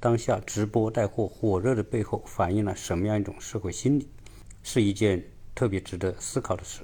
当下直播带货火热的背后反映了什么样一种社会心理，是一件特别值得思考的事。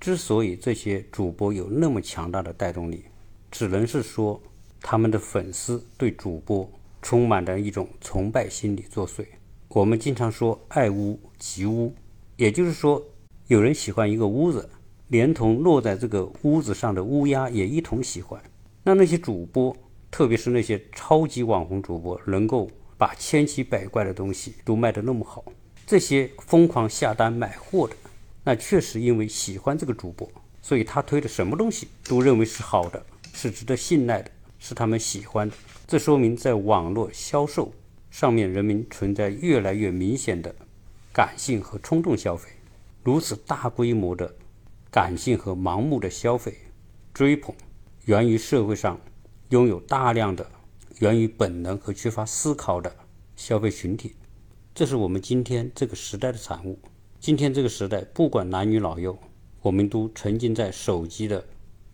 之所以这些主播有那么强大的带动力，只能是说他们的粉丝对主播充满着一种崇拜心理作祟。我们经常说爱屋及乌，也就是说有人喜欢一个屋子，连同落在这个屋子上的乌鸦也一同喜欢。那那些主播。特别是那些超级网红主播，能够把千奇百怪的东西都卖得那么好，这些疯狂下单买货的，那确实因为喜欢这个主播，所以他推的什么东西都认为是好的，是值得信赖的，是他们喜欢的。这说明在网络销售上面，人民存在越来越明显的感性和冲动消费。如此大规模的感性和盲目的消费追捧，源于社会上。拥有大量的源于本能和缺乏思考的消费群体，这是我们今天这个时代的产物。今天这个时代，不管男女老幼，我们都沉浸在手机的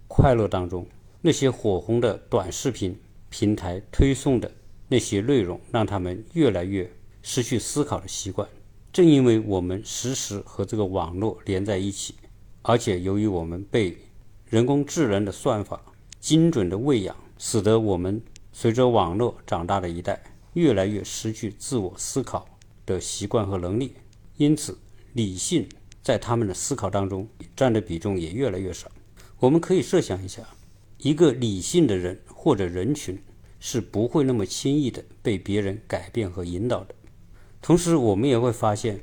快乐当中。那些火红的短视频平台推送的那些内容，让他们越来越失去思考的习惯。正因为我们时时和这个网络连在一起，而且由于我们被人工智能的算法精准的喂养。使得我们随着网络长大的一代越来越失去自我思考的习惯和能力，因此理性在他们的思考当中占的比重也越来越少。我们可以设想一下，一个理性的人或者人群是不会那么轻易的被别人改变和引导的。同时，我们也会发现，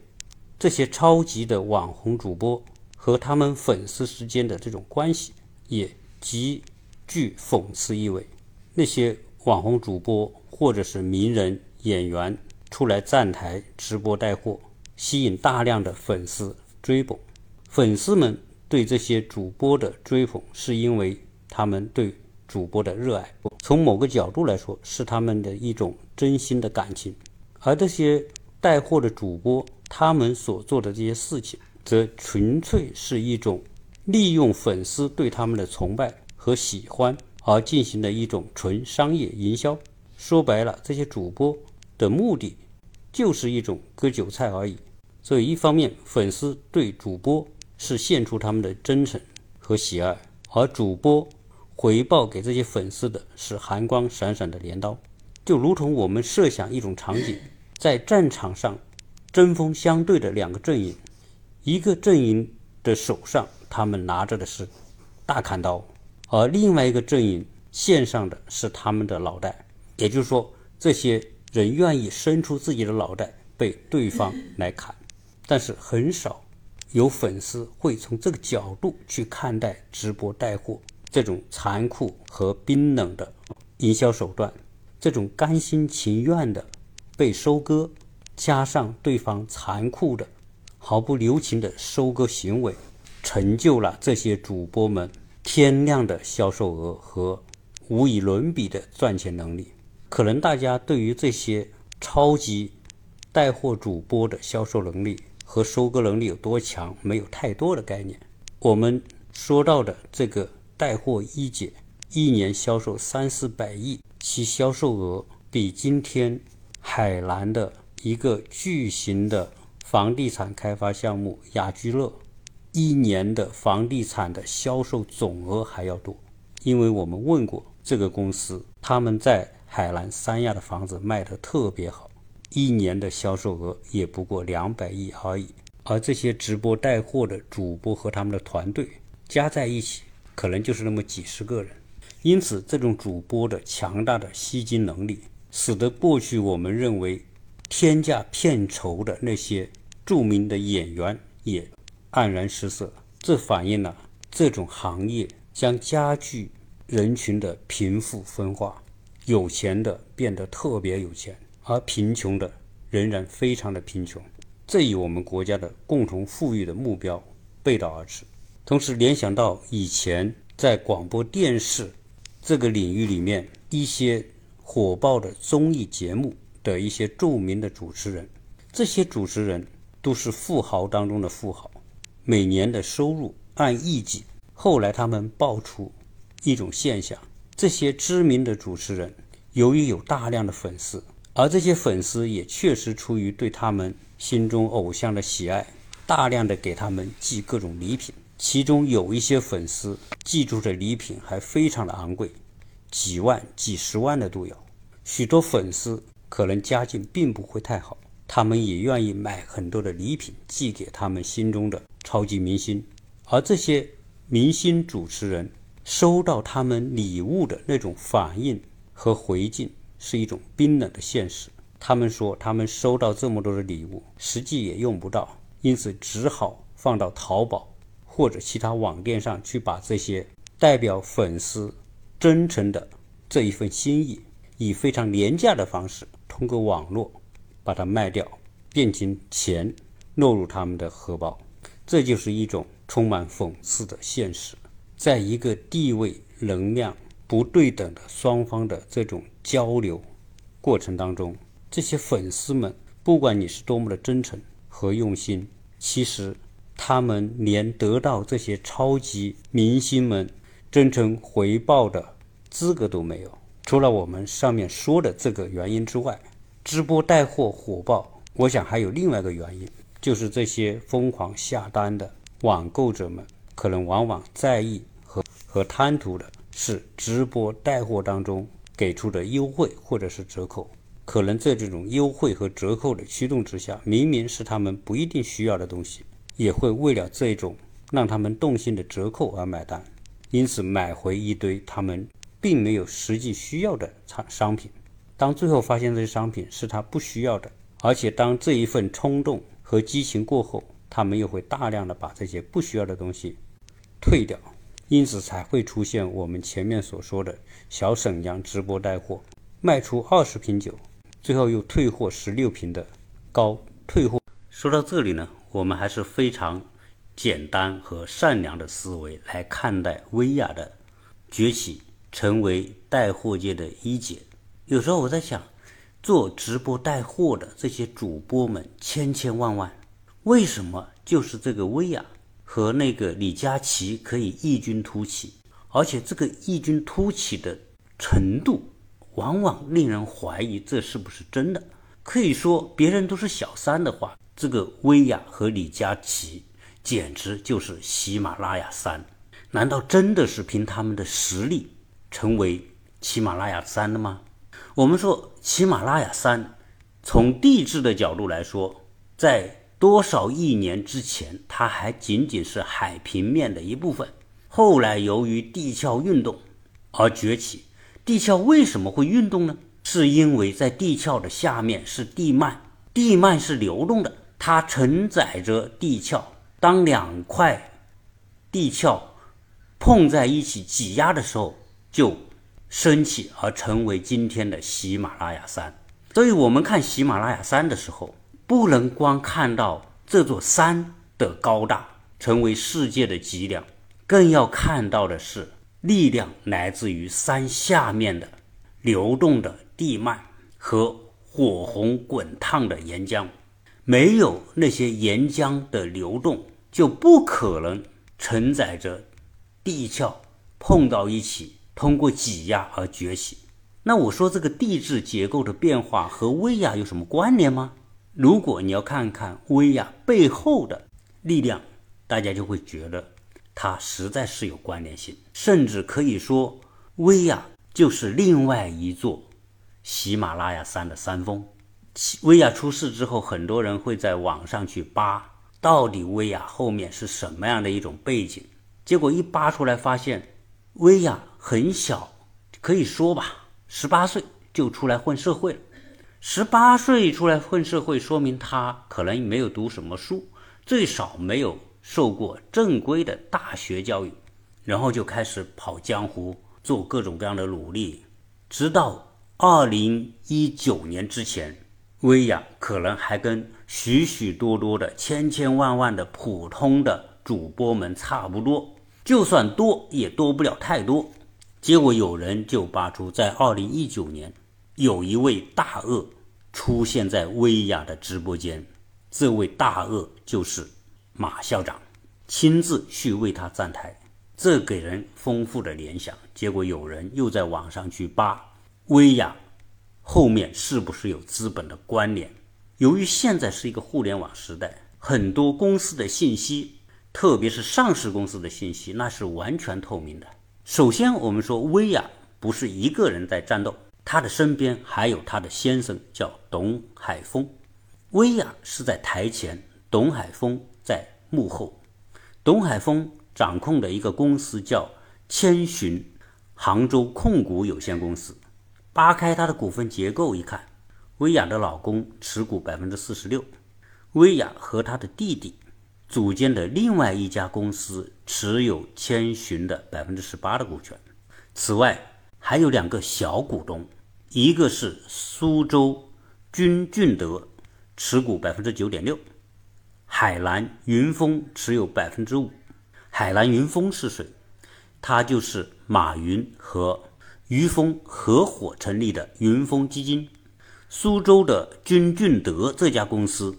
这些超级的网红主播和他们粉丝之间的这种关系也极。具讽刺意味。那些网红主播或者是名人演员出来站台直播带货，吸引大量的粉丝追捧。粉丝们对这些主播的追捧，是因为他们对主播的热爱。从某个角度来说，是他们的一种真心的感情。而这些带货的主播，他们所做的这些事情，则纯粹是一种利用粉丝对他们的崇拜。和喜欢而进行的一种纯商业营销，说白了，这些主播的目的就是一种割韭菜而已。所以，一方面粉丝对主播是献出他们的真诚和喜爱，而主播回报给这些粉丝的是寒光闪闪的镰刀。就如同我们设想一种场景，在战场上针锋相对的两个阵营，一个阵营的手上他们拿着的是大砍刀。而另外一个阵营献上的是他们的脑袋，也就是说，这些人愿意伸出自己的脑袋被对方来砍，但是很少有粉丝会从这个角度去看待直播带货这种残酷和冰冷的营销手段，这种甘心情愿的被收割，加上对方残酷的、毫不留情的收割行为，成就了这些主播们。天量的销售额和无以伦比的赚钱能力，可能大家对于这些超级带货主播的销售能力和收割能力有多强，没有太多的概念。我们说到的这个带货一姐，一年销售三四百亿，其销售额比今天海南的一个巨型的房地产开发项目雅居乐。一年的房地产的销售总额还要多，因为我们问过这个公司，他们在海南三亚的房子卖得特别好，一年的销售额也不过两百亿而已。而这些直播带货的主播和他们的团队加在一起，可能就是那么几十个人。因此，这种主播的强大的吸金能力，使得过去我们认为天价片酬的那些著名的演员也。黯然失色，这反映了这种行业将加剧人群的贫富分化，有钱的变得特别有钱，而贫穷的仍然非常的贫穷，这与我们国家的共同富裕的目标背道而驰。同时联想到以前在广播电视这个领域里面一些火爆的综艺节目的一些著名的主持人，这些主持人都是富豪当中的富豪。每年的收入按亿计，后来他们爆出一种现象：这些知名的主持人由于有大量的粉丝，而这些粉丝也确实出于对他们心中偶像的喜爱，大量的给他们寄各种礼品。其中有一些粉丝寄出的礼品还非常的昂贵，几万、几十万的都有。许多粉丝可能家境并不会太好，他们也愿意买很多的礼品寄给他们心中的超级明星。而这些明星主持人收到他们礼物的那种反应和回敬。是一种冰冷的现实。他们说，他们收到这么多的礼物，实际也用不到，因此只好放到淘宝或者其他网店上去，把这些代表粉丝真诚的这一份心意，以非常廉价的方式，通过网络把它卖掉，变成钱落入他们的荷包。这就是一种充满讽刺的现实。在一个地位、能量。不对等的双方的这种交流过程当中，这些粉丝们，不管你是多么的真诚和用心，其实他们连得到这些超级明星们真诚回报的资格都没有。除了我们上面说的这个原因之外，直播带货火爆，我想还有另外一个原因，就是这些疯狂下单的网购者们，可能往往在意和和贪图的。是直播带货当中给出的优惠或者是折扣，可能在这种优惠和折扣的驱动之下，明明是他们不一定需要的东西，也会为了这种让他们动心的折扣而买单，因此买回一堆他们并没有实际需要的产商品。当最后发现这些商品是他不需要的，而且当这一份冲动和激情过后，他们又会大量的把这些不需要的东西退掉。因此才会出现我们前面所说的小沈阳直播带货，卖出二十瓶酒，最后又退货十六瓶的高退货。说到这里呢，我们还是非常简单和善良的思维来看待薇娅的崛起，成为带货界的一姐。有时候我在想，做直播带货的这些主播们千千万万，为什么就是这个薇娅？和那个李佳琦可以异军突起，而且这个异军突起的程度，往往令人怀疑这是不是真的。可以说，别人都是小三的话，这个薇娅和李佳琦简直就是喜马拉雅三。难道真的是凭他们的实力成为喜马拉雅三的吗？我们说喜马拉雅山，从地质的角度来说，在。多少亿年之前，它还仅仅是海平面的一部分。后来由于地壳运动而崛起。地壳为什么会运动呢？是因为在地壳的下面是地幔，地幔是流动的，它承载着地壳。当两块地壳碰在一起挤压的时候，就升起而成为今天的喜马拉雅山。所以，我们看喜马拉雅山的时候。不能光看到这座山的高大，成为世界的脊梁，更要看到的是力量来自于山下面的流动的地幔和火红滚烫的岩浆。没有那些岩浆的流动，就不可能承载着地壳碰到一起，通过挤压而崛起。那我说这个地质结构的变化和威亚有什么关联吗？如果你要看看威亚背后的力量，大家就会觉得它实在是有关联性，甚至可以说威亚就是另外一座喜马拉雅山的山峰。威亚出事之后，很多人会在网上去扒，到底威亚后面是什么样的一种背景？结果一扒出来，发现威亚很小，可以说吧，十八岁就出来混社会了。十八岁出来混社会，说明他可能没有读什么书，最少没有受过正规的大学教育，然后就开始跑江湖，做各种各样的努力。直到二零一九年之前，薇娅可能还跟许许多多的千千万万的普通的主播们差不多，就算多也多不了太多。结果有人就扒出，在二零一九年。有一位大鳄出现在薇娅的直播间，这位大鳄就是马校长，亲自去为他站台，这给人丰富的联想。结果有人又在网上去扒薇娅后面是不是有资本的关联？由于现在是一个互联网时代，很多公司的信息，特别是上市公司的信息，那是完全透明的。首先，我们说薇娅不是一个人在战斗，她的身边还有她的先生，叫董海峰。薇娅是在台前，董海峰在幕后。董海峰掌控的一个公司叫千寻。杭州控股有限公司，扒开它的股份结构一看，薇娅的老公持股百分之四十六，薇娅和她的弟弟组建的另外一家公司持有千寻的百分之十八的股权。此外，还有两个小股东，一个是苏州君俊德，持股百分之九点六，海南云峰持有百分之五。海南云峰是谁？他就是马云和于峰合伙成立的云峰基金。苏州的君俊德这家公司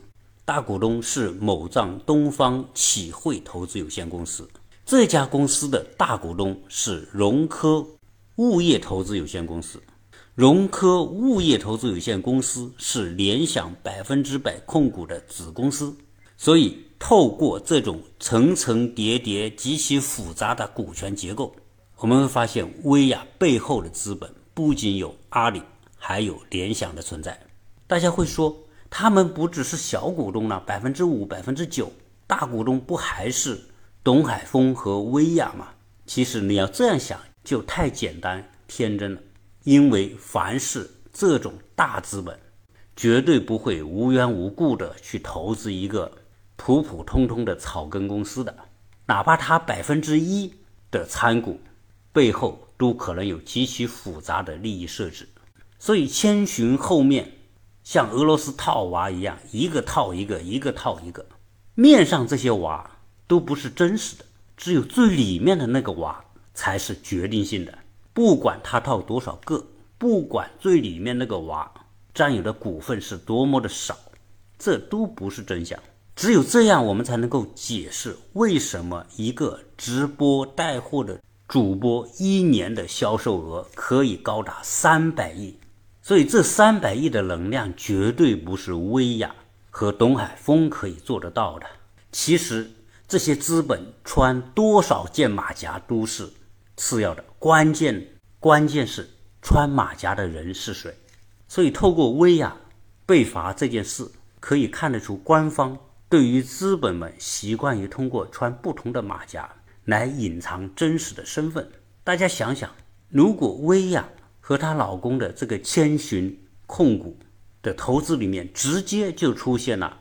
大股东是某藏东方启汇投资有限公司。这家公司的大股东是融科物业投资有限公司。融科物业投资有限公司是联想百分之百控股的子公司。所以。透过这种层层叠叠、极其复杂的股权结构，我们会发现，薇娅背后的资本不仅有阿里，还有联想的存在。大家会说，他们不只是小股东了，百分之五、百分之九，大股东不还是董海峰和薇娅吗？其实你要这样想，就太简单天真了。因为凡是这种大资本，绝对不会无缘无故的去投资一个。普普通通的草根公司的，哪怕他百分之一的参股，背后都可能有极其复杂的利益设置。所以千寻后面像俄罗斯套娃一样，一个套一个，一个套一个。面上这些娃都不是真实的，只有最里面的那个娃才是决定性的。不管他套多少个，不管最里面那个娃占有的股份是多么的少，这都不是真相。只有这样，我们才能够解释为什么一个直播带货的主播一年的销售额可以高达三百亿。所以，这三百亿的能量绝对不是威亚和董海峰可以做得到的。其实，这些资本穿多少件马甲都是次要的，关键关键是穿马甲的人是谁。所以，透过威亚被罚这件事，可以看得出官方。对于资本们习惯于通过穿不同的马甲来隐藏真实的身份，大家想想，如果威亚和她老公的这个千寻控股的投资里面直接就出现了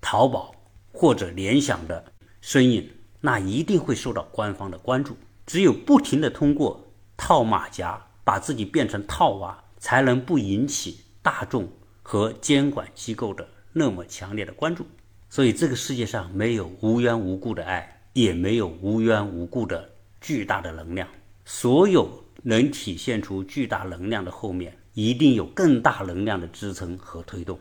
淘宝或者联想的身影，那一定会受到官方的关注。只有不停的通过套马甲把自己变成套娃，才能不引起大众和监管机构的那么强烈的关注。所以，这个世界上没有无缘无故的爱，也没有无缘无故的巨大的能量。所有能体现出巨大能量的后面，一定有更大能量的支撑和推动。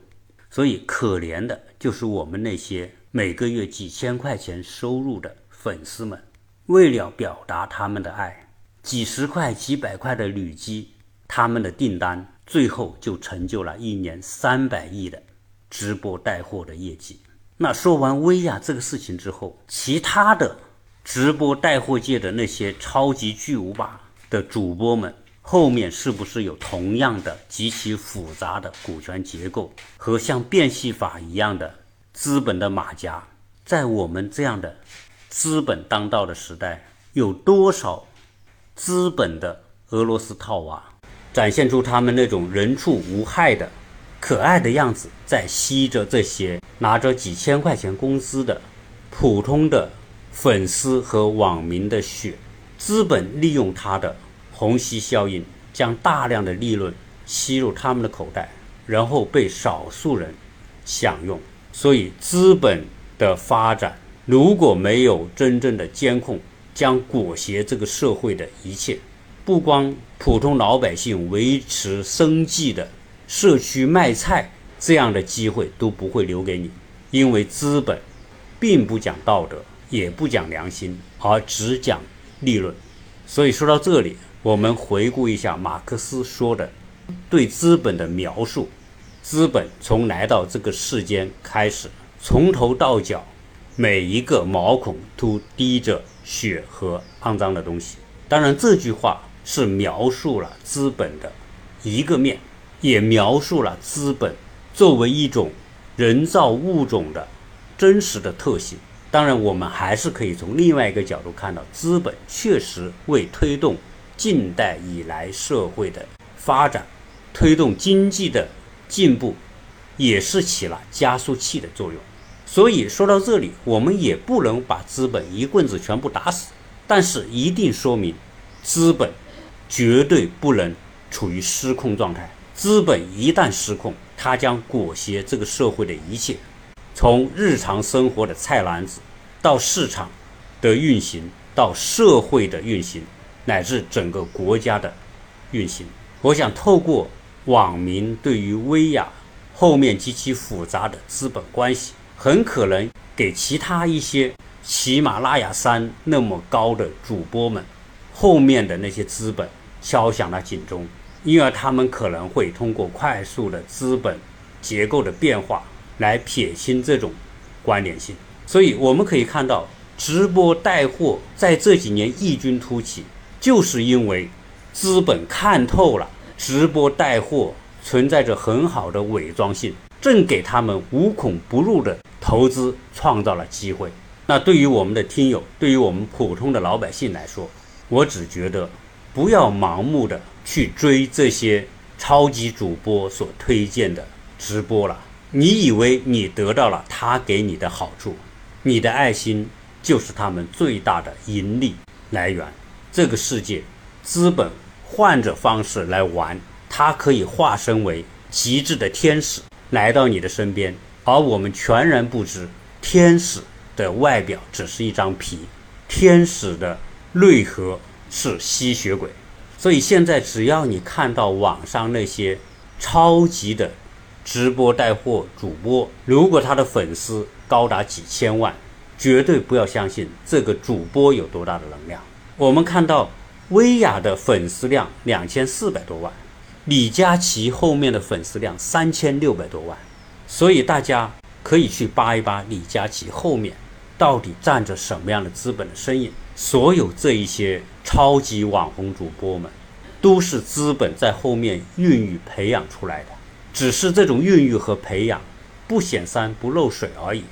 所以，可怜的就是我们那些每个月几千块钱收入的粉丝们，为了表达他们的爱，几十块、几百块的累积，他们的订单最后就成就了一年三百亿的直播带货的业绩。那说完薇娅这个事情之后，其他的直播带货界的那些超级巨无霸的主播们，后面是不是有同样的极其复杂的股权结构和像变戏法一样的资本的马甲？在我们这样的资本当道的时代，有多少资本的俄罗斯套娃展现出他们那种人畜无害的？可爱的样子在吸着这些拿着几千块钱工资的普通的粉丝和网民的血，资本利用它的虹吸效应，将大量的利润吸入他们的口袋，然后被少数人享用。所以，资本的发展如果没有真正的监控，将裹挟这个社会的一切，不光普通老百姓维持生计的。社区卖菜这样的机会都不会留给你，因为资本并不讲道德，也不讲良心，而只讲利润。所以说到这里，我们回顾一下马克思说的对资本的描述。资本从来到这个世间开始，从头到脚，每一个毛孔都滴着血和肮脏的东西。当然，这句话是描述了资本的一个面，也描述了资本作为一种人造物种的真实的特性。当然，我们还是可以从另外一个角度看到，资本确实为推动近代以来社会的发展、推动经济的进步，也是起了加速器的作用。所以说到这里，我们也不能把资本一棍子全部打死，但是一定说明，资本绝对不能处于失控状态。资本一旦失控，它将裹挟这个社会的一切。从日常生活的菜篮子，到市场的运行，到社会的运行，乃至整个国家的运行，我想透过网民对于薇娅后面极其复杂的资本关系，很可能给其他一些喜马拉雅山那么高的主播们后面的那些资本敲响了警钟，因而他们可能会通过快速的资本结构的变化。来撇清这种关联性，所以我们可以看到，直播带货在这几年异军突起，就是因为资本看透了直播带货存在着很好的伪装性，正给他们无孔不入的投资创造了机会。那对于我们的听友，对于我们普通的老百姓来说，我只觉得不要盲目的去追这些超级主播所推荐的直播了。你以为你得到了他给你的好处，你的爱心就是他们最大的盈利来源。这个世界，资本换着方式来玩，它可以化身为极致的天使来到你的身边，而我们全然不知，天使的外表只是一张皮，天使的内核是吸血鬼。所以现在，只要你看到网上那些超级的。直播带货主播，如果他的粉丝高达几千万，绝对不要相信这个主播有多大的能量。我们看到薇娅的粉丝量两千四百多万，李佳琦后面的粉丝量三千六百多万，所以大家可以去扒一扒李佳琦后面到底站着什么样的资本的身影。所有这一些超级网红主播们，都是资本在后面孕育培养出来的。只是这种孕育和培养，不显山不漏水而已。